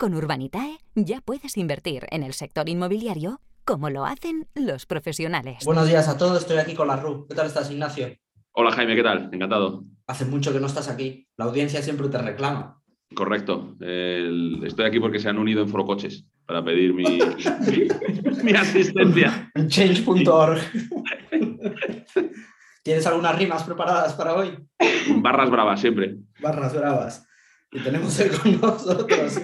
Con Urbanitae ya puedes invertir en el sector inmobiliario como lo hacen los profesionales. Buenos días a todos, estoy aquí con la RU. ¿Qué tal estás, Ignacio? Hola Jaime, ¿qué tal? Encantado. Hace mucho que no estás aquí. La audiencia siempre te reclama. Correcto. El- estoy aquí porque se han unido en Forocoches para pedir mi, mi asistencia. En change.org. ¿Tienes algunas rimas preparadas para hoy? Barras bravas siempre. Barras bravas. Y tenemos hoy con nosotros.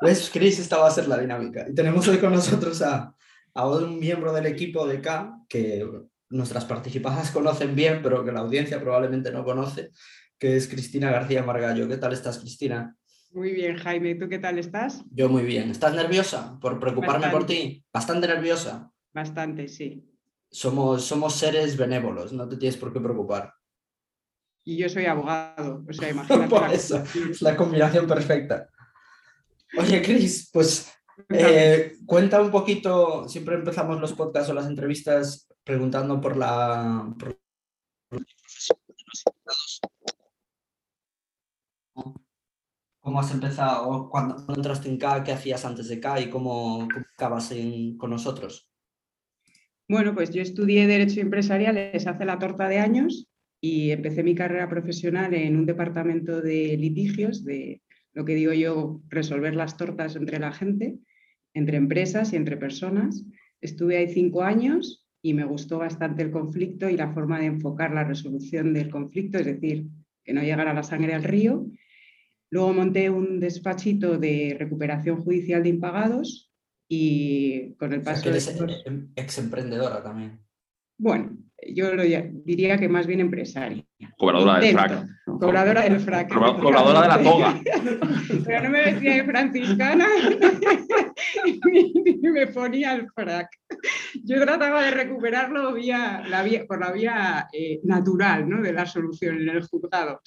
¿Ves, Chris? Esta va a ser la dinámica. Y tenemos hoy con nosotros a, a un miembro del equipo de K que nuestras participadas conocen bien, pero que la audiencia probablemente no conoce, que es Cristina García Margallo. ¿Qué tal estás, Cristina? Muy bien, Jaime. ¿Tú qué tal estás? Yo muy bien. ¿Estás nerviosa por preocuparme por ti? Bastante nerviosa. Bastante, sí. Somos, somos seres benévolos, no te tienes por qué preocupar. Y yo soy abogado, o sea, imagínate. Por eso, es la combinación perfecta. Oye, Cris, pues eh, cuenta un poquito, siempre empezamos los podcasts o las entrevistas preguntando por la... por- ¿Cómo has empezado? ¿Cuándo entraste en K? ¿Qué hacías antes de K? ¿Y cómo, cómo acabas en- con nosotros? Bueno, pues yo estudié Derecho Empresariales hace la torta de años y empecé mi carrera profesional en un departamento de litigios, de lo que digo yo, resolver las tortas entre la gente, entre empresas y entre personas. Estuve ahí cinco años y me gustó bastante el conflicto y la forma de enfocar la resolución del conflicto, es decir, que no llegara la sangre al río. Luego monté un despachito de recuperación judicial de impagados y con el O sea, paso que de eres estos- ex emprendedora también. bueno, yo lo diría que más bien empresaria. Cobradora frac. Cobradora del frac. Cobra- cobradora de la toga. Pero no me vestía de franciscana ni, ni me ponía el frac. Yo trataba de recuperarlo vía, la vía- por la vía eh, natural ¿no? de la solución en el juzgado.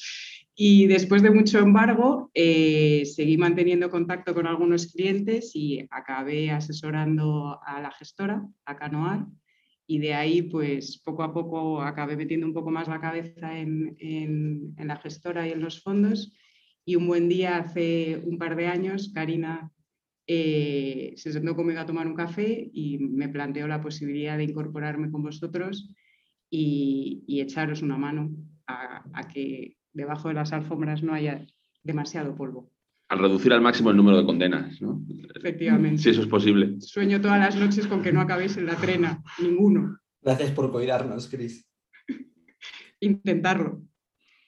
Y después de mucho embargo, eh, seguí manteniendo contacto con algunos clientes y acabé asesorando a la gestora, a Canoar, y de ahí, pues poco a poco acabé metiendo un poco más la cabeza en, en- la gestora y en los fondos. Y un buen día, hace un par de años, Karina eh, se sentó conmigo a tomar un café y me planteó la posibilidad de incorporarme con vosotros y, y echaros una mano a que debajo de las alfombras no haya demasiado polvo, Al reducir al máximo el número de condenas, ¿no? efectivamente. Si eso es posible. Sueño todas las noches con que no acabéis en la trena, ninguno. Gracias por cuidarnos, Cris. Intentarlo.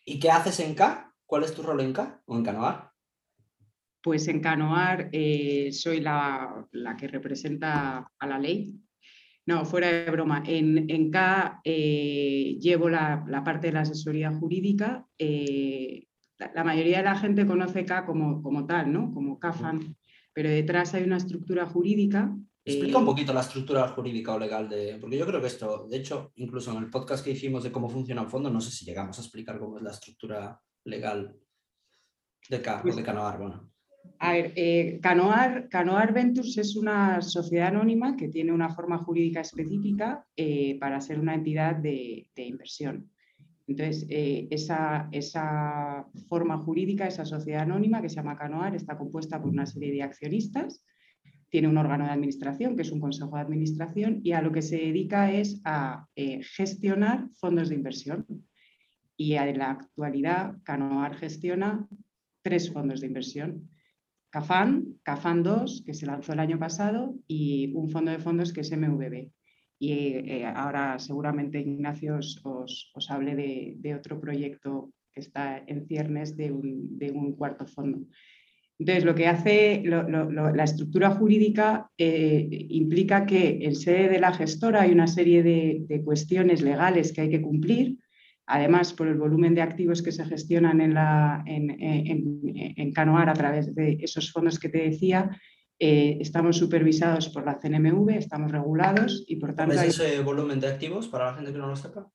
¿Y qué haces en K? ¿Cuál es tu rol en K o en Canoar? Pues en Canoar eh, soy la, la que representa a la ley. No, fuera de broma. En, en K eh, llevo la, la parte de la asesoría jurídica. eh, la, mayoría de la gente conoce K como, como tal, ¿no? Como CAFAN, pero detrás hay una estructura jurídica. Explica eh, un poquito la estructura jurídica o legal de... Porque yo creo que esto, de hecho, incluso en el podcast que hicimos de cómo funciona el fondo, no sé si llegamos a explicar cómo es la estructura legal de K o Pues- de Canoar. Bueno, A ver, eh, Canoar, Canoar Ventures es una sociedad anónima que tiene una forma jurídica específica eh, para ser una entidad de, de inversión. Entonces, eh, esa, esa forma jurídica, esa sociedad anónima que se llama Canoar, está compuesta por una serie de accionistas, tiene un órgano de administración, que es un consejo de administración, y a lo que se dedica es a eh, gestionar fondos de inversión. Y en la actualidad, Canoar gestiona tres fondos de inversión. CAFAN, CAFAN 2, que se lanzó el año pasado, y un fondo de fondos que es MVB. Y eh, ahora seguramente Ignacio os, os- hable de, de otro proyecto que está en ciernes de un, de un cuarto fondo. Entonces, lo que hace la estructura jurídica eh, implica que en sede de la gestora hay una serie de, de cuestiones legales que hay que cumplir. Además, por el volumen de activos que se gestionan en, la, en, en- en Canoar a través de esos fondos que te decía, Eh, estamos supervisados por la CNMV, estamos regulados y por tanto... ¿Es ese volumen de activos para la gente que no lo sepa?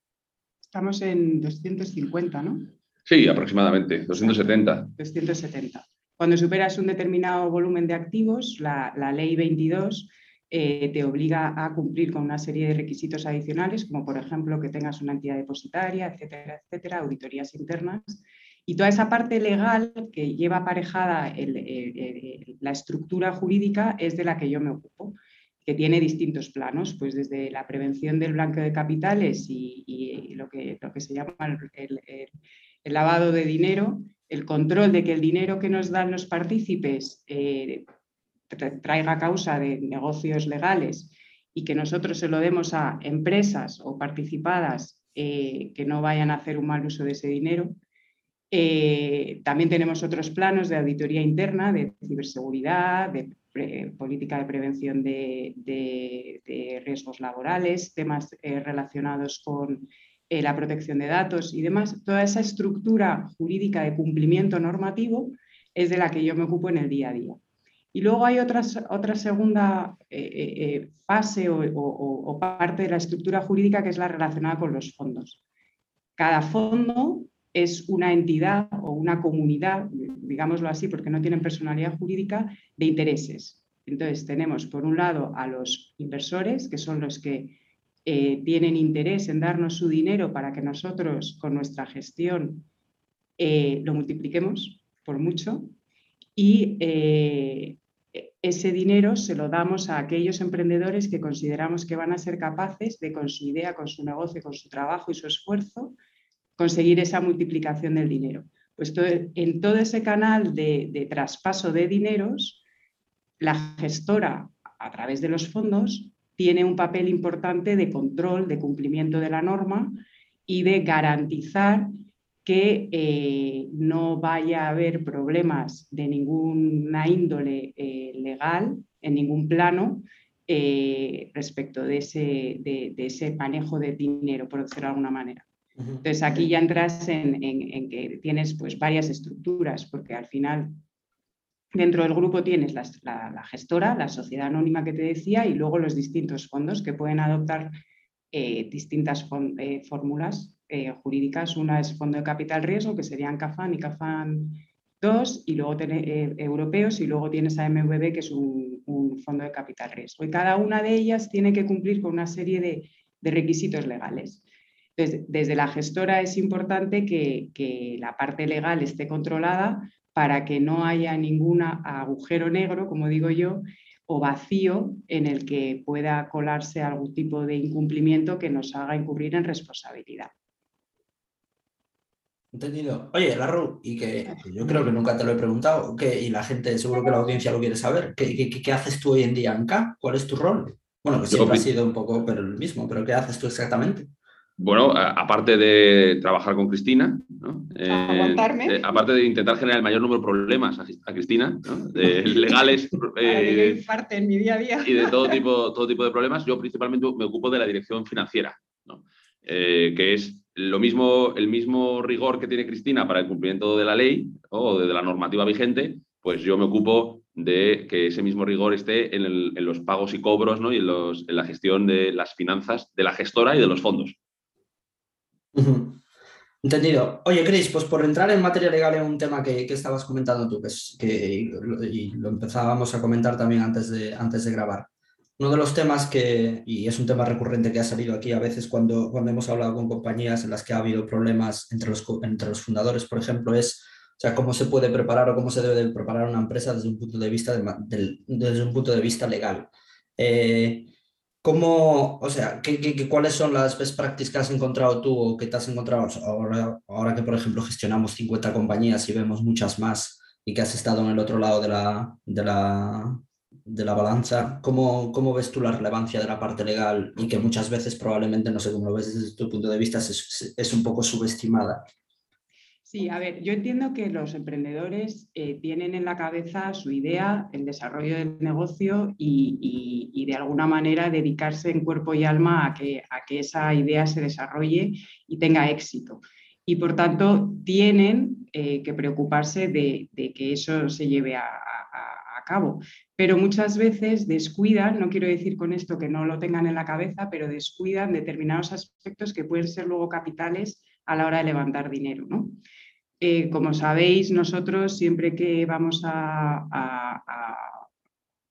Estamos en 250, ¿no? Sí, aproximadamente, 270. 270. Cuando superas un determinado volumen de activos, la, ley 22 eh, te obliga a cumplir con una serie de requisitos adicionales, como por ejemplo que tengas una entidad depositaria, etcétera, etcétera, auditorías internas. Y toda esa parte legal que lleva aparejada la estructura jurídica es de la que yo me ocupo, que tiene distintos planos, pues desde la prevención del blanqueo de capitales y, lo, que, lo, que, se llama el, lavado de dinero, el control de que el dinero que nos dan los partícipes eh, traiga causa de negocios legales y que nosotros se lo demos a empresas o participadas eh, que no vayan a hacer un mal uso de ese dinero eh, también tenemos otros planos de auditoría interna, de ciberseguridad, de política de prevención de, riesgos laborales, temas eh, relacionados con eh, la protección de datos y demás. Toda esa estructura jurídica de cumplimiento normativo es de la que yo me ocupo en el día a día. Y luego hay otra segunda fase o parte de la estructura jurídica que es la relacionada con los fondos. Cada fondo es una entidad o una comunidad, digámoslo así, porque no tienen personalidad jurídica, de intereses. Entonces, tenemos por un lado a los inversores, que son los que eh, tienen interés en darnos su dinero para que nosotros con nuestra gestión eh, lo multipliquemos por mucho. Y eh, ese dinero se lo damos a aquellos emprendedores que consideramos que van a ser capaces de con su idea, con su negocio, con su trabajo y su esfuerzo, conseguir esa multiplicación del dinero. Pues en todo ese canal de, traspaso de dineros, la gestora, a través de los fondos, tiene un papel importante de control, de cumplimiento de la norma y de garantizar que eh, no vaya a haber problemas de ninguna índole eh, legal en ningún plano eh, respecto de ese, de ese, manejo de dinero, por decirlo de alguna manera. Entonces aquí ya entras en, que tienes pues varias estructuras, porque al final dentro del grupo tienes la, gestora, la sociedad anónima que te decía, y luego los distintos fondos que pueden adoptar eh, distintas eh, fórmulas eh, jurídicas. Una es fondo de capital riesgo, que serían CAFAN y CAFAN 2, y luego europeos, y luego tienes a MVB, que es un, fondo de capital riesgo. Y cada una de ellas tiene que cumplir con una serie de requisitos legales desde la gestora es importante que, la parte legal esté controlada para que no haya ningún agujero negro, como digo yo, o vacío en el que pueda colarse algún tipo de incumplimiento que nos haga incurrir en responsabilidad. Entendido. Oye, Larru, y que yo creo que nunca te lo he preguntado, que, y la gente, seguro que la audiencia lo quiere saber, ¿qué, qué, haces tú hoy en día en K? ¿Cuál es tu rol? Bueno, que siempre ha sido un poco pero el mismo, pero ¿qué haces tú exactamente? Bueno, aparte de trabajar con Cristina, eh, aparte de intentar generar el mayor número de problemas a, Cristina, de legales eh, en mi día a día. y de todo tipo, todo tipo de problemas, yo principalmente me ocupo de la dirección financiera, eh, que es lo mismo, el mismo rigor que tiene Cristina para el cumplimiento de la ley o de, la normativa vigente, pues yo me ocupo de que ese mismo rigor esté en, los pagos y cobros ¿no? y en, en la gestión de las finanzas de la gestora y de los fondos. Entendido. Oye, Chris, pues por entrar en materia legal en un tema que, estabas comentando tú, que, y lo empezábamos a comentar también antes de, antes de grabar. Uno de los temas que, y es un tema recurrente que ha salido aquí a veces cuando, cuando hemos hablado con compañías en las que ha habido problemas entre los, entre los fundadores, por ejemplo, es o sea, cómo se puede preparar o cómo se debe preparar una empresa desde un punto de vista, desde un punto de vista legal. Eh, ¿Cómo, o sea, ¿qué, cuáles son las best practices que has encontrado tú o que te has encontrado ahora, ahora que, por ejemplo, gestionamos 50 compañías y vemos muchas más y que has estado en el otro lado de la, de la, de la balanza? ¿Cómo, ¿Cómo, ves tú la relevancia de la parte legal y que muchas veces probablemente, no sé cómo lo ves desde tu punto de vista, es, es un poco subestimada? Sí, a ver, yo entiendo que los emprendedores eh, tienen en la cabeza su idea, el desarrollo del negocio y, de alguna manera dedicarse en cuerpo y alma a que, a que esa idea se desarrolle y tenga éxito. Y por tanto, tienen eh, que preocuparse de, que eso se lleve a, a cabo. Pero muchas veces descuidan, no quiero decir con esto que no lo tengan en la cabeza, pero descuidan determinados aspectos que pueden ser luego capitales a la hora de levantar dinero. Eh, como sabéis, nosotros siempre que vamos a,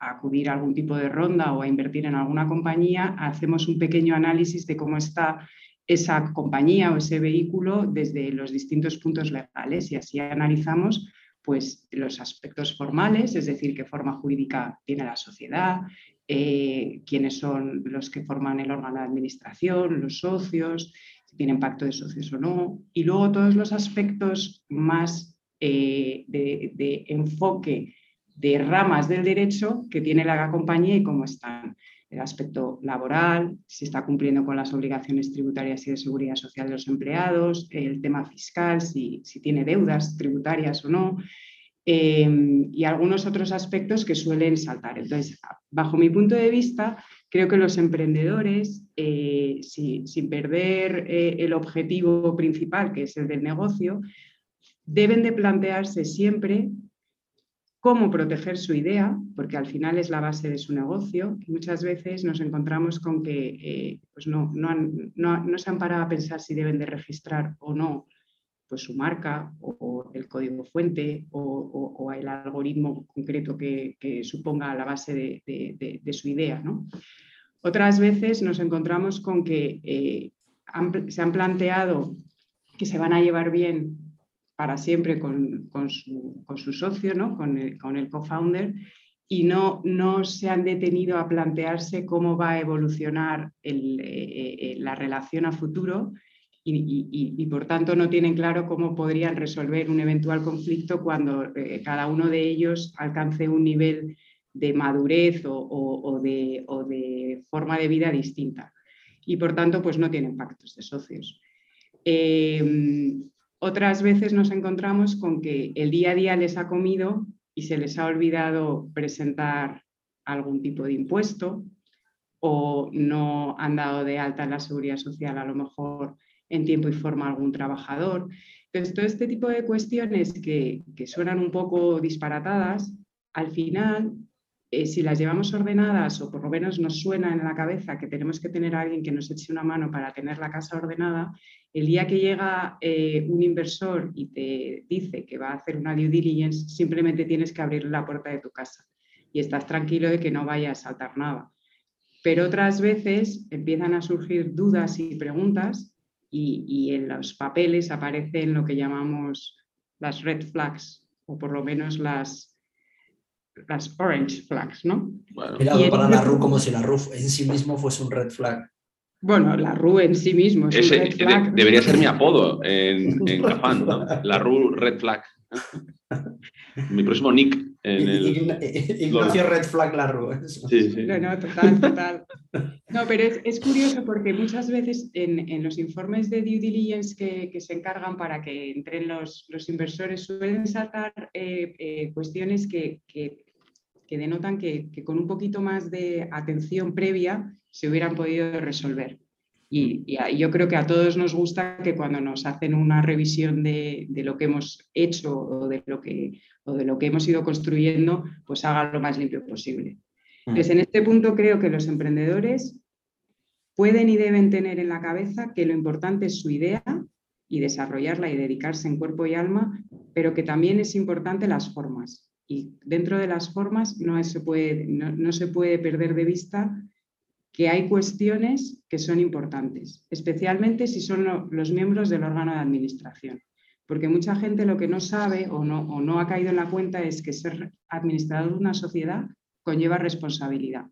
acudir a algún tipo de ronda o a invertir en alguna compañía, hacemos un pequeño análisis de cómo está esa compañía o ese vehículo desde los distintos puntos legales y así analizamos pues, los aspectos formales, es decir, qué forma jurídica tiene la sociedad, eh, quiénes son los que forman el órgano de administración, los socios, tienen pacto de socios o no, y luego todos los aspectos más eh, de enfoque de ramas del derecho que tiene la compañía y cómo están. El aspecto laboral, si está cumpliendo con las obligaciones tributarias y de seguridad social de los empleados, el tema fiscal, si, tiene deudas tributarias o no, em, y algunos otros aspectos que suelen saltar. Entonces, bajo mi punto de vista, creo que los emprendedores, eh, sin perder eh, el objetivo principal, que es el del negocio, deben de plantearse siempre cómo proteger su idea, porque al final es la base de su negocio. muchas veces nos encontramos con que eh, pues no, no, se han parado a pensar si deben de registrar o no pues su marca o, el código fuente o, el algoritmo concreto que, suponga la base de, su idea. Otras veces nos encontramos con que eh, se han planteado que se van a llevar bien para siempre con, su, socio, ¿no? con el, co-founder, y no, no, se han detenido a plantearse cómo va a evolucionar eh, eh, la relación a futuro y, por tanto no tienen claro cómo podrían resolver un eventual conflicto cuando eh, cada uno de ellos alcance un nivel de madurez o, de, forma de vida distinta. Y por tanto, pues no tienen pactos de socios. Otras veces nos encontramos con que el día a día les ha comido y se les ha olvidado presentar algún tipo de impuesto o no han dado de alta en la seguridad social a lo mejor en tiempo y forma algún trabajador. Entonces, todo este tipo de cuestiones que, suenan un poco disparatadas, al final eh, si las llevamos ordenadas o por lo menos nos suena en la cabeza que tenemos que tener a alguien que nos eche una mano para tener la casa ordenada, el día que llega eh, un inversor y te dice que va a hacer una due diligence, simplemente tienes que abrir la puerta de tu casa y estás tranquilo de que no vaya a saltar nada. Pero otras veces empiezan a surgir dudas y preguntas y, y en los papeles aparecen lo que llamamos las red flags o por lo menos las, las orange flags, ¿no? Bueno. para la RU como si la RU en sí mismo fuese un red flag. Bueno, la RU en sí mismo es un red flag. debería ser mi apodo en, en Cafán, ¿no? La RU red flag. Mi próximo nick. En el... Ignacio Red Flag la RU. Sí, sí. No, no, total, total. No, pero es, es curioso porque muchas veces en, en, los informes de due diligence que, que, se encargan para que entren los, los inversores suelen saltar eh, eh, cuestiones que, que que denotan que, con un poquito más de atención previa se hubieran podido resolver. Y, yo creo que a todos nos gusta que cuando nos hacen una revisión de, lo que hemos hecho o de lo que, de lo que hemos ido construyendo, pues haga lo más limpio posible. Mm. Entonces, en este punto creo que los emprendedores pueden y deben tener en la cabeza que lo importante es su idea y desarrollarla y dedicarse en cuerpo y alma, pero que también es importante las formas y dentro de las formas no se puede, no, se puede perder de vista que hay cuestiones que son importantes, especialmente si son los miembros del órgano de administración. Porque mucha gente lo que no sabe o no, o no ha caído en la cuenta es que ser administrador de una sociedad conlleva responsabilidad.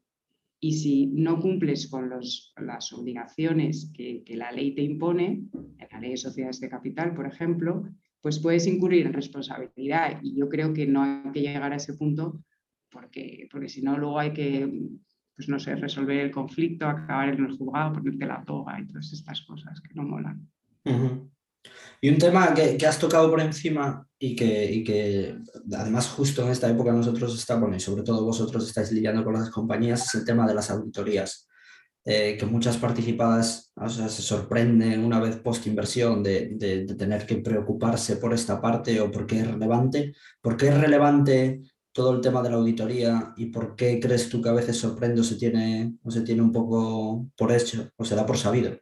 Y si no cumples con los, las obligaciones que, que, la ley te impone, en la ley de sociedades de capital, por ejemplo, pues puedes incurrir en responsabilidad. Y yo creo que no hay que llegar a ese punto porque, porque si no, luego hay que, pues no sé, resolver el conflicto, acabar en el juzgado, ponerte la toga y todas estas cosas que no molan. Y un tema que, has tocado por encima y que, y que, además justo en esta época nosotros estamos, y sobre todo vosotros estáis lidiando con las compañías, es el tema de las auditorías. Eh, que muchas participadas se sorprenden una vez post inversión de, de, tener que preocuparse por esta parte o por qué es relevante. ¿Por qué es relevante todo el tema de la auditoría y por qué crees tú que a veces sorprende o se tiene, o se tiene un poco por hecho o se da por sabido?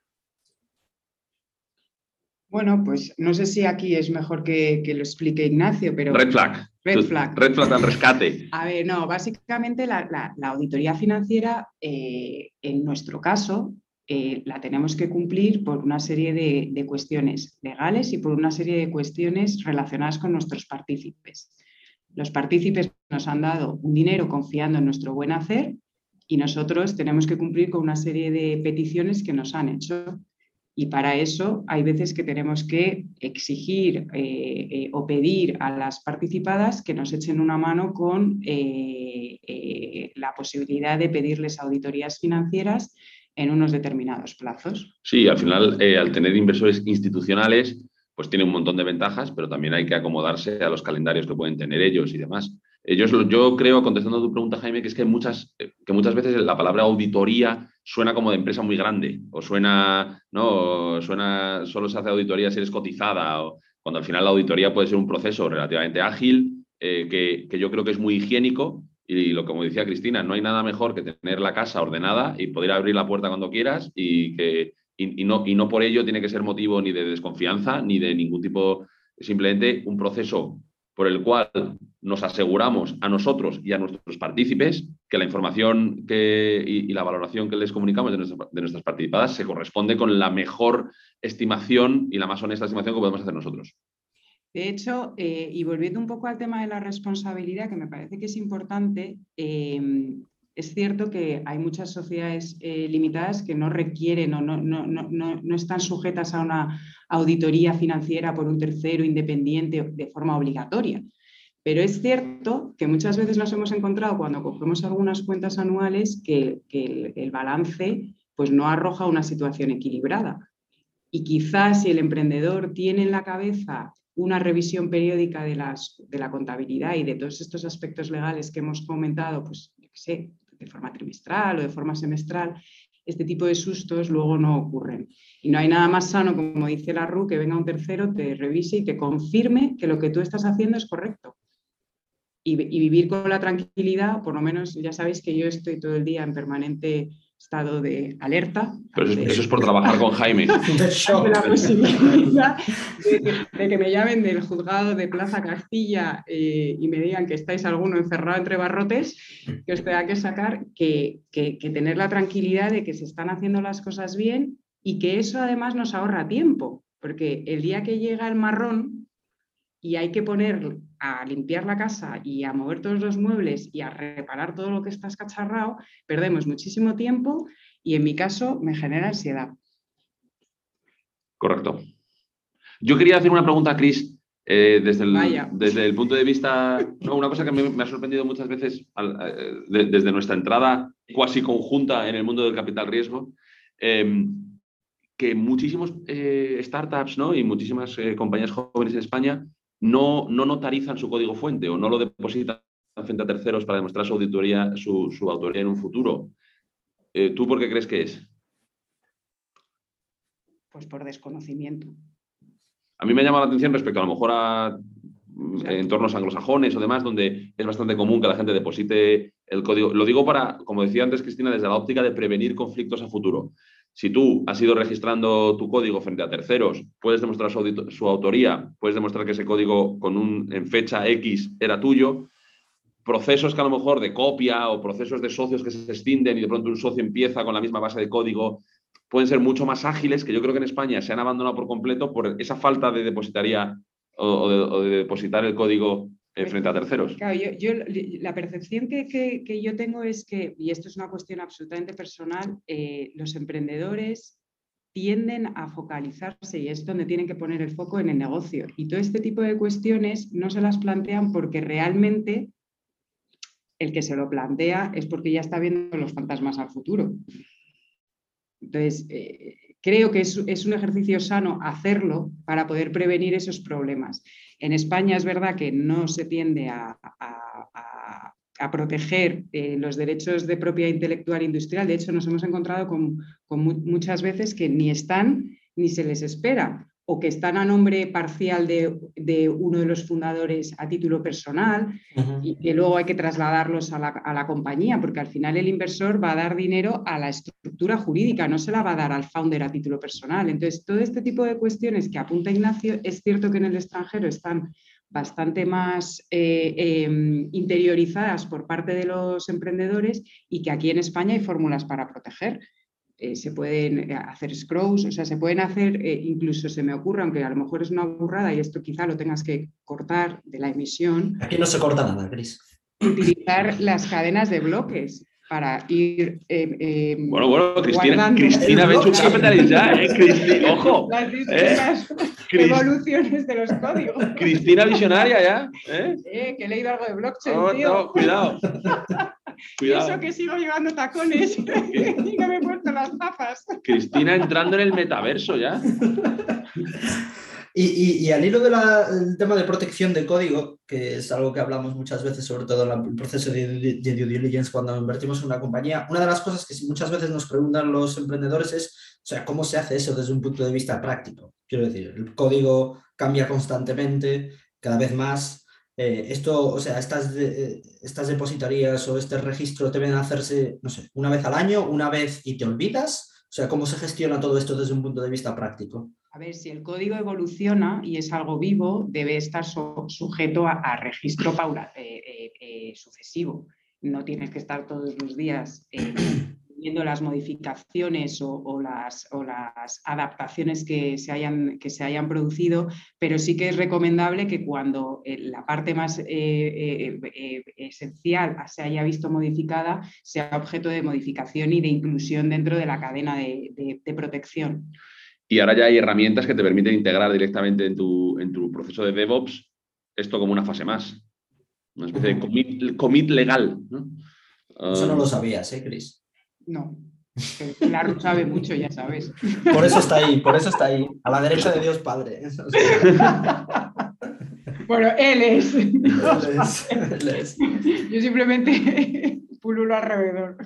Bueno, pues no sé si aquí es mejor que, lo explique Ignacio, pero... Red flag. Red flag. Red flag al rescate. A ver, no, básicamente la, auditoría financiera, eh, en nuestro caso, eh, la tenemos que cumplir por una serie de, cuestiones legales y por una serie de cuestiones relacionadas con nuestros partícipes. Los partícipes nos han dado un dinero confiando en nuestro buen hacer y nosotros tenemos que cumplir con una serie de peticiones que nos han hecho. Y para eso hay veces que tenemos que exigir eh, eh, o pedir a las participadas que nos echen una mano con la posibilidad de pedirles auditorías financieras en unos determinados plazos. Sí, al final, eh, al tener inversores institucionales, pues tiene un montón de ventajas, pero también hay que acomodarse a los calendarios que pueden tener ellos y demás. Ellos, yo creo, contestando a tu pregunta, Jaime, que es que muchas, eh, que muchas veces la palabra auditoría suena como de empresa muy grande, o suena, no, suena, solo se hace auditoría si eres cotizada, o cuando al final la auditoría puede ser un proceso relativamente ágil, eh, que, que yo creo que es muy higiénico y lo como decía Cristina, no hay nada mejor que tener la casa ordenada y poder abrir la puerta cuando quieras y que y, no, y no por ello tiene que ser motivo ni de desconfianza ni de ningún tipo, simplemente un proceso por el cual nos aseguramos a nosotros y a nuestros partícipes que la información que, y, la valoración que les comunicamos de, nuestras participadas se corresponde con la mejor estimación y la más honesta estimación que podemos hacer nosotros. De hecho, eh, y volviendo un poco al tema de la responsabilidad, que me parece que es importante, em, es cierto que hay muchas sociedades eh, limitadas que no requieren o no, están sujetas a una auditoría financiera por un tercero independiente de forma obligatoria. Pero es cierto que muchas veces nos hemos encontrado cuando cogemos algunas cuentas anuales que, el, balance pues, no arroja una situación equilibrada. Y quizás si el emprendedor tiene en la cabeza una revisión periódica de, de la contabilidad y de todos estos aspectos legales que hemos comentado, pues, sé, de forma trimestral o de forma semestral, este tipo de sustos luego no ocurren. Y no hay nada más sano, como dice la RU, que venga un tercero, te revise y te confirme que lo que tú estás haciendo es correcto. Y, vivir con la tranquilidad, por lo menos ya sabéis que yo estoy todo el día en permanente estado de alerta. Pero eso, es por trabajar con Jaime. de la posibilidad de, que me llamen del juzgado de Plaza Castilla eh, y me digan que estáis alguno encerrado entre barrotes, que os tenga que sacar, que, que, que tener la tranquilidad de que se están haciendo las cosas bien y que eso además nos ahorra tiempo, porque el día que llega el marrón y hay que poner a limpiar la casa y a mover todos los muebles y a reparar todo lo que está escacharrado, perdemos muchísimo tiempo y en mi caso me genera ansiedad. Correcto. Yo quería hacer una pregunta a Cris eh, desde, el, desde el punto de vista, una cosa que me, ha sorprendido muchas veces eh, desde nuestra entrada cuasi conjunta en el mundo del capital riesgo, em, que muchísimos eh, startups ¿no? y muchísimas compañías jóvenes en España no, no notarizan su código fuente o no lo depositan frente a terceros para demostrar su auditoría, su, autoría en un futuro. Eh, ¿Tú por qué crees que es? Pues por desconocimiento. A mí me llama la atención respecto a lo mejor a mm, entornos anglosajones o demás, donde es bastante común que la gente deposite el código. Lo digo para, como decía antes Cristina, desde la óptica de prevenir conflictos a futuro. Si tú has ido registrando tu código frente a terceros, puedes demostrar su, autoría, puedes demostrar que ese código con un, en fecha X era tuyo. Procesos que a lo mejor de copia o procesos de socios que se extienden y de pronto un socio empieza con la misma base de código, pueden ser mucho más ágiles, que yo creo que en España se han abandonado por completo por esa falta de depositaría o de depositar el código eh, frente a terceros. Claro, yo, la percepción que, yo tengo es que, y esto es una cuestión absolutamente personal, eh, los emprendedores tienden a focalizarse y es donde tienen que poner el foco en el negocio. Y todo este tipo de cuestiones no se las plantean porque realmente el que se lo plantea es porque ya está viendo los fantasmas al futuro. Entonces, eh, creo que es, un ejercicio sano hacerlo para poder prevenir esos problemas. En España es verdad que no se tiende a, proteger eh, los derechos de propiedad intelectual e industrial. De hecho, nos hemos encontrado con, muchas veces que ni están ni se les espera, o que están a nombre parcial de, uno de los fundadores a título personal y que luego hay que trasladarlos a la, compañía, porque al final el inversor va a dar dinero a la estructura jurídica, no se la va a dar al founder a título personal. Entonces, todo este tipo de cuestiones que apunta Ignacio, es cierto que en el extranjero están bastante más eh, em, interiorizadas por parte de los emprendedores y que aquí en España hay fórmulas para proteger. Eh, se pueden eh, hacer scrolls, o sea, se pueden hacer, eh, incluso se me ocurre, aunque a lo mejor es una burrada y esto quizá lo tengas que cortar de la emisión. Aquí no se corta nada, Cris. Utilizar las cadenas de bloques para ir. bueno, bueno, Cristina, Cristina Venture Capitalist ya, ¿eh? Cristina, ojo. Las evoluciones de los códigos. Cristina Visionaria ya. ¿eh? que he leído algo de blockchain. tío. No, cuidado. Eso que sigo llevando tacones y no me he puesto las gafas. Cristina entrando en el metaverso ya. Y, al hilo del tema de protección de código, que es algo que hablamos muchas veces, sobre todo en el proceso de, due diligence cuando invertimos en una compañía, una de las cosas que muchas veces nos preguntan los emprendedores es, o sea, ¿cómo se hace eso desde un punto de vista práctico? Quiero decir, el código cambia constantemente, cada vez más, eh, esto, o sea, estas, estas depositarías o este registro deben hacerse, no sé, una vez al año, una vez y te olvidas. O sea, ¿cómo se gestiona todo esto desde un punto de vista práctico? A ver, si el código evoluciona y es algo vivo, debe estar sujeto a, registro paula, eh, eh, sucesivo. No tienes que estar todos los días viendo las modificaciones o, las, las, adaptaciones que se, hayan, que se hayan producido, pero sí que es recomendable que cuando eh, la parte más eh, eh, esencial se haya visto modificada, sea objeto de modificación y de inclusión dentro de la cadena de, protección. Y ahora ya hay herramientas que te permiten integrar directamente en tu, en tu proceso de DevOps esto como una fase más, una especie de commit, legal. Eso no lo sabías, ¿eh, Chris? No. Claro, sabe mucho, ya sabes. Por eso está ahí, por eso está ahí, a la derecha de Dios Padre. Bueno, él es. Yo simplemente pululo alrededor.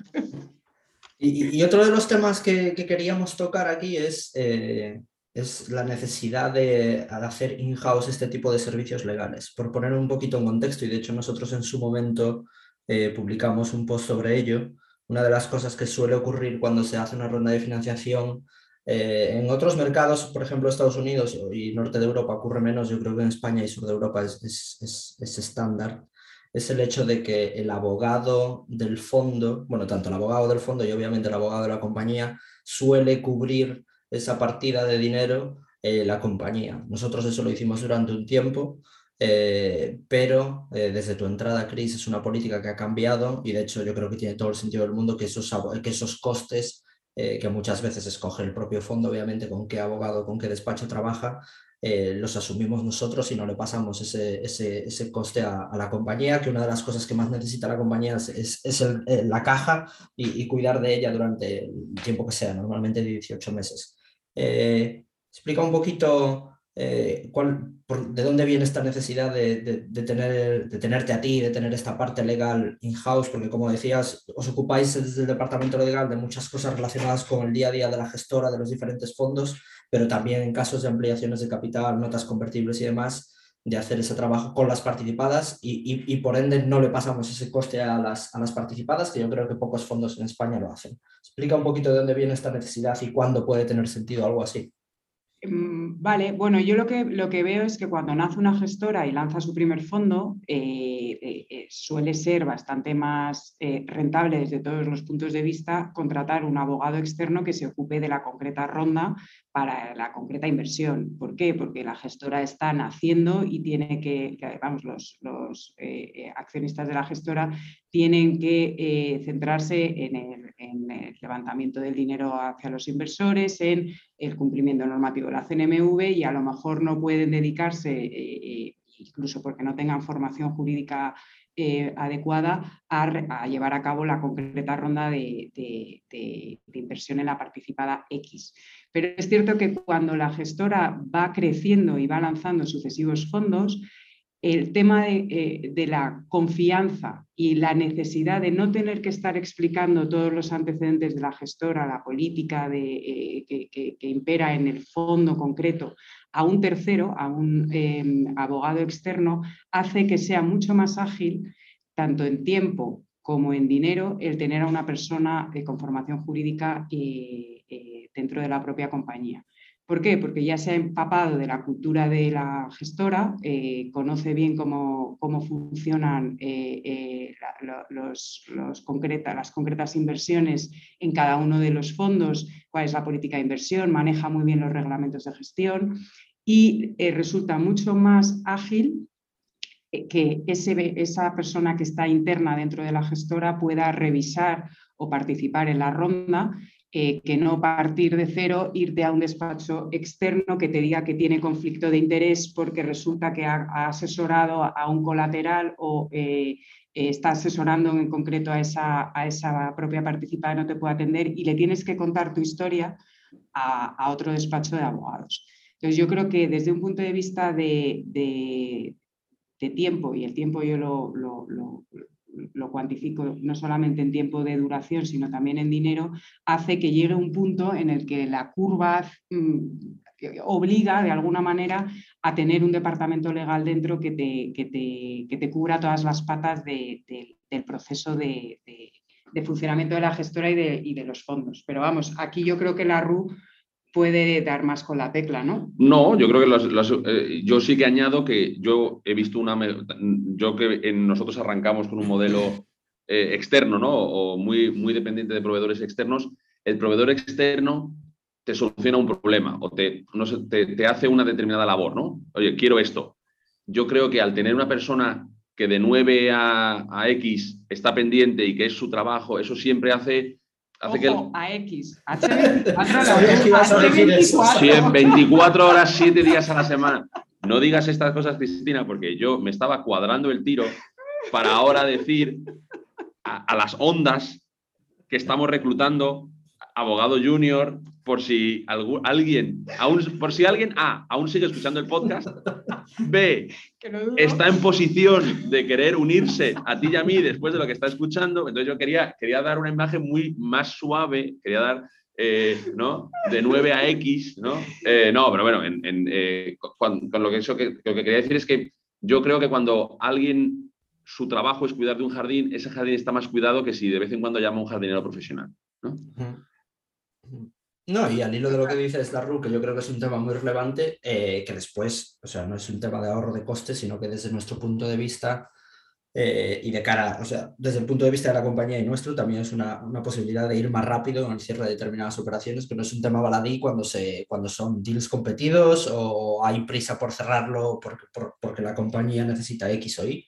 Y, otro de los temas que, queríamos tocar aquí es, eh, es la necesidad de, hacer in-house este tipo de servicios legales. Por poner un poquito en contexto, y de hecho nosotros en su momento eh, publicamos un post sobre ello, una de las cosas que suele ocurrir cuando se hace una ronda de financiación eh, en otros mercados, por ejemplo Estados Unidos y norte de Europa ocurre menos, yo creo que en España y sur de Europa es, es, estándar, es el hecho de que el abogado del fondo, bueno, tanto el abogado del fondo y obviamente el abogado de la compañía, suele cubrir esa partida de dinero eh, la compañía. Nosotros eso lo hicimos durante un tiempo, eh, pero eh, desde tu entrada, Cris, es una política que ha cambiado y de hecho yo creo que tiene todo el sentido del mundo que esos, que esos costes, eh, que muchas veces escoge el propio fondo, obviamente, con qué abogado, con qué despacho trabaja, los asumimos nosotros y no le pasamos ese, ese, ese coste a, la compañía, que una de las cosas que más necesita la compañía es, es la caja y, y, cuidar de ella durante el tiempo que sea, normalmente 18 meses. explica un poquito eh, ¿de dónde viene esta necesidad de, tener, de tenerte a ti, de tener esta parte legal in-house? Porque como decías, os ocupáis desde el departamento legal de muchas cosas relacionadas con el día a día de la gestora de los diferentes fondos, pero también en casos de ampliaciones de capital, notas convertibles y demás, de hacer ese trabajo con las participadas y, por ende no le pasamos ese coste a las, a las participadas, que yo creo que pocos fondos en España lo hacen. Explica un poquito de dónde viene esta necesidad y cuándo puede tener sentido algo así. Mm, vale, bueno, yo lo que, lo que veo es que cuando nace una gestora y lanza su primer fondo, eh, eh, eh, suele ser bastante más rentable desde todos los puntos de vista contratar un abogado externo que se ocupe de la concreta ronda para la concreta inversión. ¿Por qué? Porque la gestora está naciendo y tiene que, vamos, los, los accionistas de la gestora tienen que centrarse en el levantamiento del dinero hacia los inversores, en el cumplimiento normativo de la CNMV y a lo mejor no pueden dedicarse, eh, eh, incluso porque no tengan formación jurídica eh, adecuada, a, llevar a cabo la concreta ronda de, de, inversión en la participada X. Pero es cierto que cuando la gestora va creciendo y va lanzando sucesivos fondos, el tema de, eh, la confianza y la necesidad de no tener que estar explicando todos los antecedentes de la gestora, la política de, eh, que, impera en el fondo concreto a un tercero, a un em, abogado externo, hace que sea mucho más ágil, tanto en tiempo como en dinero, el tener a una persona con formación jurídica dentro de la propia compañía. ¿Por qué? Porque ya se ha empapado de la cultura de la gestora, eh, conoce bien cómo, funcionan eh, eh, los, las concretas inversiones en cada uno de los fondos, cuál es la política de inversión, maneja muy bien los reglamentos de gestión y resulta mucho más ágil que esa persona que está interna dentro de la gestora pueda revisar o participar en la ronda eh, que no partir de cero, irte a un despacho externo que te diga que tiene conflicto de interés porque resulta que ha, asesorado a un colateral o eh, está asesorando en concreto a esa, a esa propia participada no te puede atender y le tienes que contar tu historia a, otro despacho de abogados. Entonces yo creo que desde un punto de vista de, tiempo, y el tiempo yo lo cuantifico no solamente en tiempo de duración, sino también en dinero, hace que llegue un punto en el que la curva mm, obliga de alguna manera a tener un departamento legal dentro que te, que te, cubra todas las patas del proceso de, funcionamiento de la gestora y de, y de, los fondos. Pero vamos, aquí yo creo que la RU puede dar más con la tecla, ¿no? No, yo creo que eh, yo sí que añado que yo he visto una, yo que nosotros arrancamos con un modelo eh, externo, ¿no? O muy, muy dependiente de proveedores externos. El proveedor externo te soluciona un problema o te, no te, hace una determinada labor, ¿no? Oye, quiero esto. Yo creo que al tener una persona que de 9 a, a X está pendiente y que es su trabajo, eso siempre hace Hace Ojo, a X, H24. 24 horas, 7 días a la semana. No digas estas cosas, Cristina, porque yo me estaba cuadrando el tiro para ahora decir a, las ondas que estamos reclutando abogado junior, por si alguien, aún, por si alguien A, aún sigue escuchando el podcast, B, está en posición de querer unirse a ti y a mí después de lo que está escuchando. Entonces yo quería, quería dar una imagen muy más suave, quería dar, eh, ¿no? De 9 a X, ¿no? Eh, no, pero bueno, eh, con, lo, que eso que, lo que quería decir es que yo creo que cuando alguien, su trabajo es cuidar de un jardín, ese jardín está más cuidado que si de vez en cuando llama a un jardinero profesional, ¿no? No, y al hilo de lo que dices, Darru, que yo creo que es un tema muy relevante, eh, que después, o sea, no es un tema de ahorro de costes, sino que desde nuestro punto de vista eh, y de cara, o sea, desde el punto de vista de la compañía y nuestro, también es una, posibilidad de ir más rápido en el cierre de determinadas operaciones, que no es un tema baladí cuando, se, cuando son deals competidos o hay prisa por cerrarlo porque, porque la compañía necesita X o Y,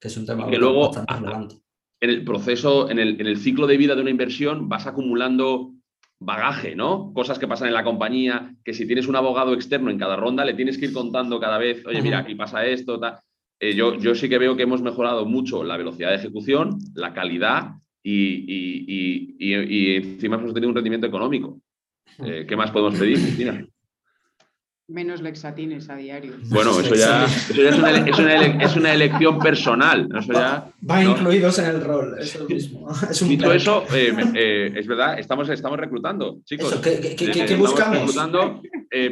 que es un tema que luego, bastante relevante. En el proceso, en el, en el ciclo de vida de una inversión, vas acumulando bagaje, ¿no? Cosas que pasan en la compañía, que si tienes un abogado externo en cada ronda, le tienes que ir contando cada vez, oye, mira, aquí pasa esto, tal. Eh, yo, yo sí que veo que hemos mejorado mucho la velocidad de ejecución, la calidad y, encima hemos tenido un rendimiento económico. Eh, ¿Qué más podemos pedir, Cristina? Menos lexatines a diario. Bueno, eso ya, es, una, elección personal. va, incluidos en el rol, eso mismo. Es un Dicho eso, eh, eh, es verdad, estamos, estamos reclutando, chicos. ¿qué, eh, buscamos? reclutando,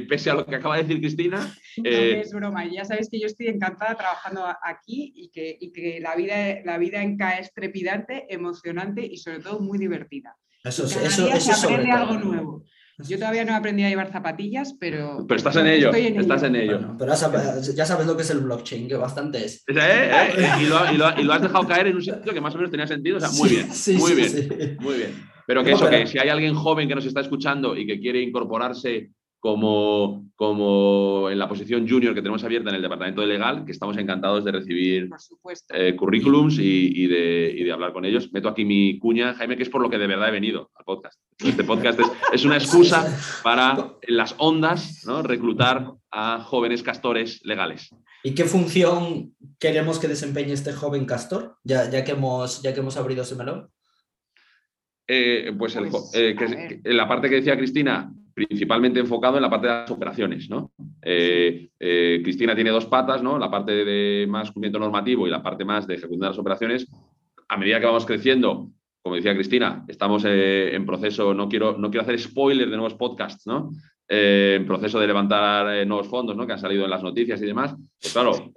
pese a lo que acaba de decir Cristina. No, es broma, ya sabéis que yo estoy encantada trabajando aquí y que, y que la, vida, la vida en CA es trepidante, emocionante y sobre todo muy divertida. Eso, eso, eso, se aprende algo nuevo. Yo todavía no aprendí a llevar zapatillas, pero. Pero estás en ello. estás en ello. pero ya sabes, lo que es el blockchain, que bastante es. ¿Eh? ¿Eh? Y, lo, has dejado caer en un sitio que más o menos tenía sentido. O sea, muy bien. muy bien. Muy bien. Pero que eso, que si hay alguien joven que nos está escuchando y que quiere incorporarse como, como en la posición junior que tenemos abierta en el departamento de legal, que estamos encantados de recibir eh, currículums y, de, hablar con ellos. Meto aquí mi cuña, Jaime, que es por lo que de verdad he venido al podcast. Este podcast es, una excusa para en las ondas ¿no? reclutar a jóvenes castores legales. ¿Y qué función queremos que desempeñe este joven castor, ya, ya, que, hemos, ya que hemos abrido ese melón? Eh, pues, el, pues, eh, la parte que decía Cristina, principalmente enfocado en la parte de las operaciones. ¿no? Eh, eh, Cristina tiene dos patas, ¿no? la parte de más cumplimiento normativo y la parte más de ejecución de las operaciones. A medida que vamos creciendo, como decía Cristina, estamos en proceso, no quiero, no quiero hacer spoilers de nuevos podcasts, ¿no? en proceso de levantar nuevos fondos ¿no? que han salido en las noticias y demás. Pues claro,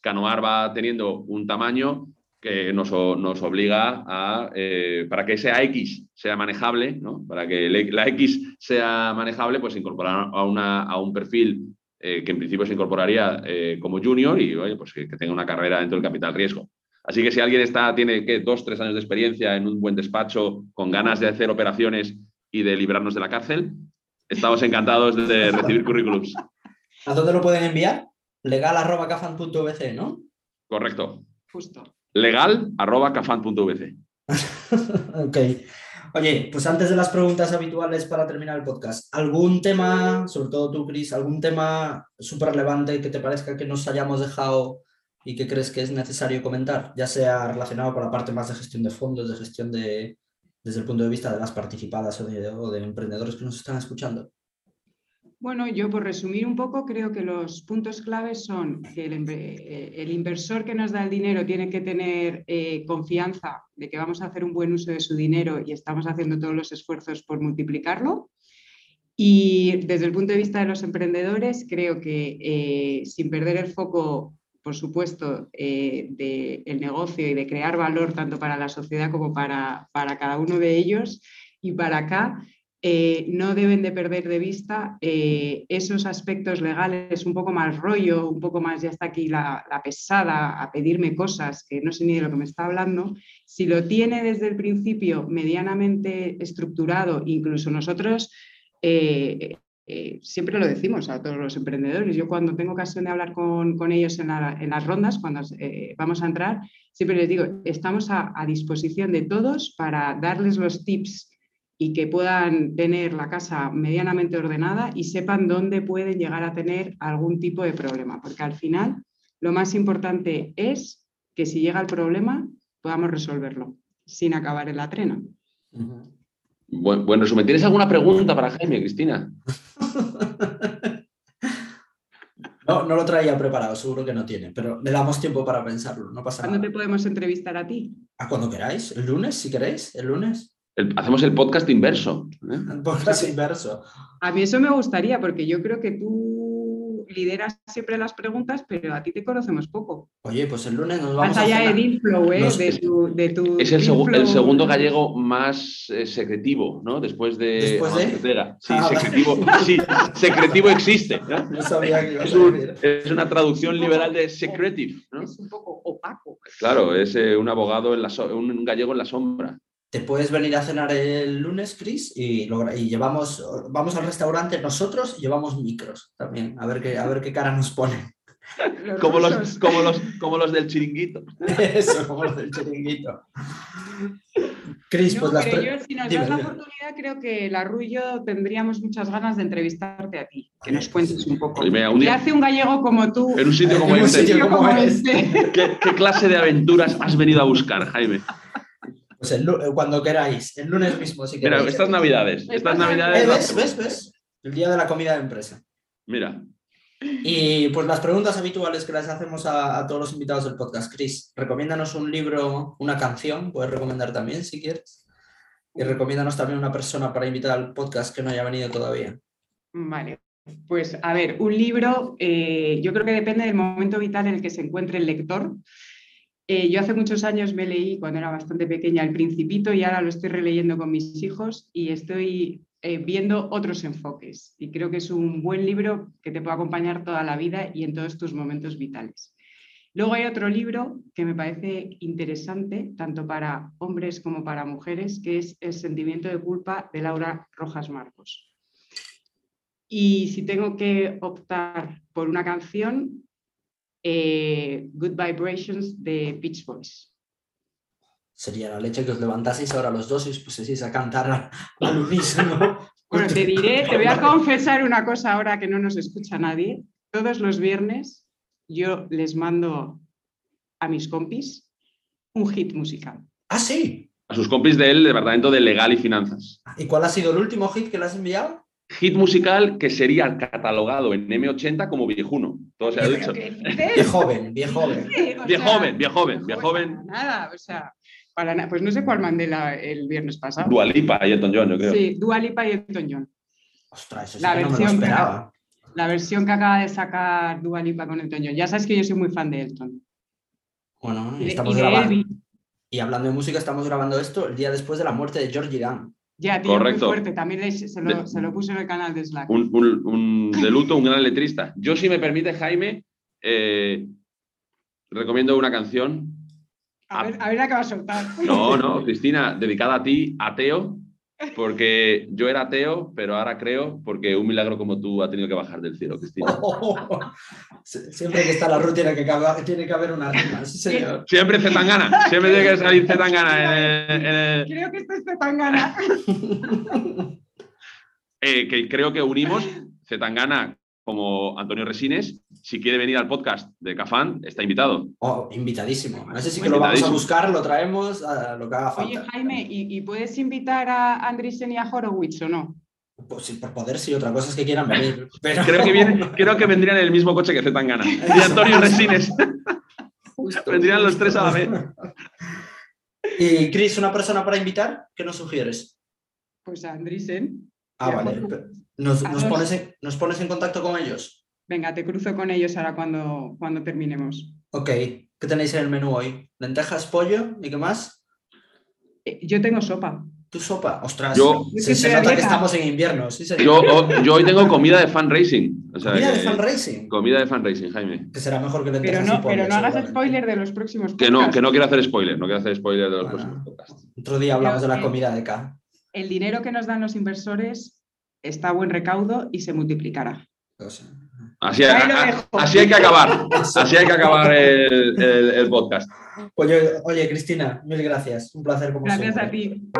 Canoar va teniendo un tamaño que nos, obliga a, eh, para que ese X sea manejable, ¿no? para que la X sea manejable, pues incorporar a, una, a un perfil eh, que en principio se incorporaría eh, como junior y pues que, tenga una carrera dentro del capital riesgo. Así que si alguien está, tiene ¿qué? dos, tres años de experiencia en un buen despacho, con ganas de hacer operaciones y de librarnos de la cárcel, estamos encantados de recibir currículums. ¿A dónde lo pueden enviar? legal.cafan.vc, ¿no? Correcto. Justo legal.cafan.vc. ok. Oye, pues antes de las preguntas habituales para terminar el podcast, ¿algún tema, sobre todo tú, Cris, algún tema súper relevante que te parezca que nos hayamos dejado y que crees que es necesario comentar, ya sea relacionado con la parte más de gestión de fondos, de gestión de, desde el punto de vista de las participadas o de emprendedores que nos están escuchando? Bueno, yo por resumir un poco, creo que los puntos claves son que el, eh, inversor que nos da el dinero tiene que tener eh, confianza de que vamos a hacer un buen uso de su dinero y estamos haciendo todos los esfuerzos por multiplicarlo. Y desde el punto de vista de los emprendedores, creo que eh, sin perder el foco, por supuesto, del negocio y de crear valor tanto para la sociedad como para, para cada uno de ellos y para acá, eh, no deben de perder de vista eh, esos aspectos legales, un poco más rollo, un poco más ya está aquí la, pesada a pedirme cosas que no sé ni de lo que me está hablando. Si lo tiene desde el principio medianamente estructurado, incluso nosotros eh, siempre lo decimos a todos los emprendedores. Yo cuando tengo ocasión de hablar con, ellos en, las rondas, cuando vamos a entrar, siempre les digo, estamos a disposición de todos para darles los tips y que puedan tener la casa medianamente ordenada y sepan dónde pueden llegar a tener algún tipo de problema, porque al final lo más importante es que si llega el problema podamos resolverlo sin acabar en la trena. Bueno, bueno, resumen, ¿tienes alguna pregunta para Jaime, Cristina? No, no lo traía preparado, seguro que no tiene, pero le damos tiempo para pensarlo, no pasa ¿Cuándo te podemos entrevistar a ti? A cuando queráis, el lunes, si queréis, el lunes hacemos el podcast inverso. ¿eh? El podcast inverso. A mí eso me gustaría, porque yo creo que tú lideras siempre las preguntas, pero a ti te conocemos poco. Oye, pues el lunes nos vamos a allá de Dealflow, ¿eh? de, tu, Es el, segundo gallego más eh, secretivo, ¿no? Después de... ¿Después de? Sí, ah, secretivo, sí, secretivo existe. ¿no? sabía que es, es, una traducción liberal de secretive. ¿no? Es un poco opaco. Claro, es eh, un abogado, en la un gallego en la sombra te puedes venir a cenar el lunes, Chris, y, y, llevamos, vamos al restaurante nosotros y llevamos micros también, a ver qué, a ver qué cara nos pone. como, los, como, los, como los del chiringuito. Eso, como los del chiringuito. Chris, pues las yo, si nos das la oportunidad, creo que la Arrullo tendríamos muchas ganas de entrevistarte a ti, que nos cuentes un poco. ¿Qué hace un gallego como tú? En un sitio como, este. como este. ¿Qué, ¿Qué clase de aventuras has venido a buscar, Jaime? Pues el, eh, cuando queráis, el lunes mismo, si queréis. Mira, estas navidades, estas navidades... ¿Ves, ves, ves? El día de la comida de empresa. Mira. Y pues las preguntas habituales que les hacemos a, todos los invitados del podcast. Chris, recomiéndanos un libro, una canción, puedes recomendar también si quieres. Y recomiéndanos también una persona para invitar al podcast que no haya venido todavía. Vale, pues a ver, un libro, eh, yo creo que depende del momento vital en el que se encuentre el lector. Eh, yo hace muchos años me leí, cuando era bastante pequeña, El Principito y ahora lo estoy releyendo con mis hijos y estoy eh, viendo otros enfoques. Y creo que es un buen libro que te puede acompañar toda la vida y en todos tus momentos vitales. Luego hay otro libro que me parece interesante, tanto para hombres como para mujeres, que es El sentimiento de culpa de Laura Rojas Marcos. Y si tengo que optar por una canción, eh, Good Vibrations de Beach Boys. Sería la leche que os levantaseis ahora los dos y os pusieseis a cantar al unísono. bueno, te diré, te voy a confesar una cosa ahora que no nos escucha nadie. Todos los viernes yo les mando a mis compis un hit musical. Ah, sí. A sus compis del Departamento de Legal y Finanzas. ¿Y cuál ha sido el último hit que le has enviado? Hit musical que sería catalogado en M80 como viejuno. Todo se ha dicho. Bien joven, bien joven. Bien joven, bien joven, bien joven. Nada, o sea, para nada. Pues no sé cuál mandé la- el viernes pasado. Dualipa y Elton John, yo creo. Sí, Dua Lipa y Elton John. Ostras, eso sí La que no me lo versión que- esperaba. La versión que acaba de sacar Dua Lipa con Elton John. Ya sabes que yo soy muy fan de Elton. Bueno, Y estamos y grabando. Y hablando de música, estamos grabando esto el día después de la muerte de George Dan. Ya, tío, Correcto. muy fuerte. También se, lo, De- se lo puse en el canal de Slack. Un, un- un- de luto, un gran letrista. Yo, si me permite, Jaime, eh, recomiendo una canción. A ver, a ver la que va a soltar. No, no, Cristina, dedicada a ti, ateo, porque yo era ateo, pero ahora creo, porque un milagro como tú ha tenido que bajar del cielo, Cristina. Sie- Siempre que está la ruta tiene que, tiene que haber una rima, sí señor. Siempre Zetangana, siempre tiene que salir Zetangana en el- en el, Creo que esto es Zetangana. eh, que creo que unimos Zetangana como Antonio Resines. Si quiere venir al podcast de Cafán, está invitado. Oh, invitadísimo. No sé si que lo vamos a buscar, lo traemos, a lo que haga falta. Oye, Jaime, ¿y, y puedes invitar a Andrisen y a Horowitz o no? Pues sí, por poder sí, otra cosa es que quieran venir. Pero... Creo que, viene, creo que vendrían en el mismo coche que Zetangana. Y Antonio Resines. Justo, vendrían los tres a la vez. Y Chris, ¿una persona para invitar? ¿Qué nos sugieres? Pues a Andrisen. Ah, Y a vale. Pero ¿Nos, A nos pones en, ¿Nos pones en contacto con ellos? Venga, te cruzo con ellos ahora cuando, cuando terminemos. Ok. ¿Qué tenéis en el menú hoy? ¿Lentejas, pollo? ¿Y qué más? Eh, yo tengo sopa. ¿Tu sopa? Ostras, Yo- se, nota que estamos en invierno. Sí, señor. Yo, hoy tengo comida de. O sea, Comida de que- racing. Comida de fan racing, Jaime. Que será mejor que Pero lentejas y no, pollo, pero no hagas spoiler de los próximos Que no, podcasts. que no quiero hacer spoiler, no quiero hacer spoiler de los Bueno. próximos podcasts. Otro día hablamos de la comida de K. El dinero que nos dan los inversores está a buen recaudo y se multiplicará. Así, a- a- así hay que acabar. Así hay que acabar el, el- el podcast. Oye, oye, Cristina, mil gracias. Un placer como Gracias siempre. a ti.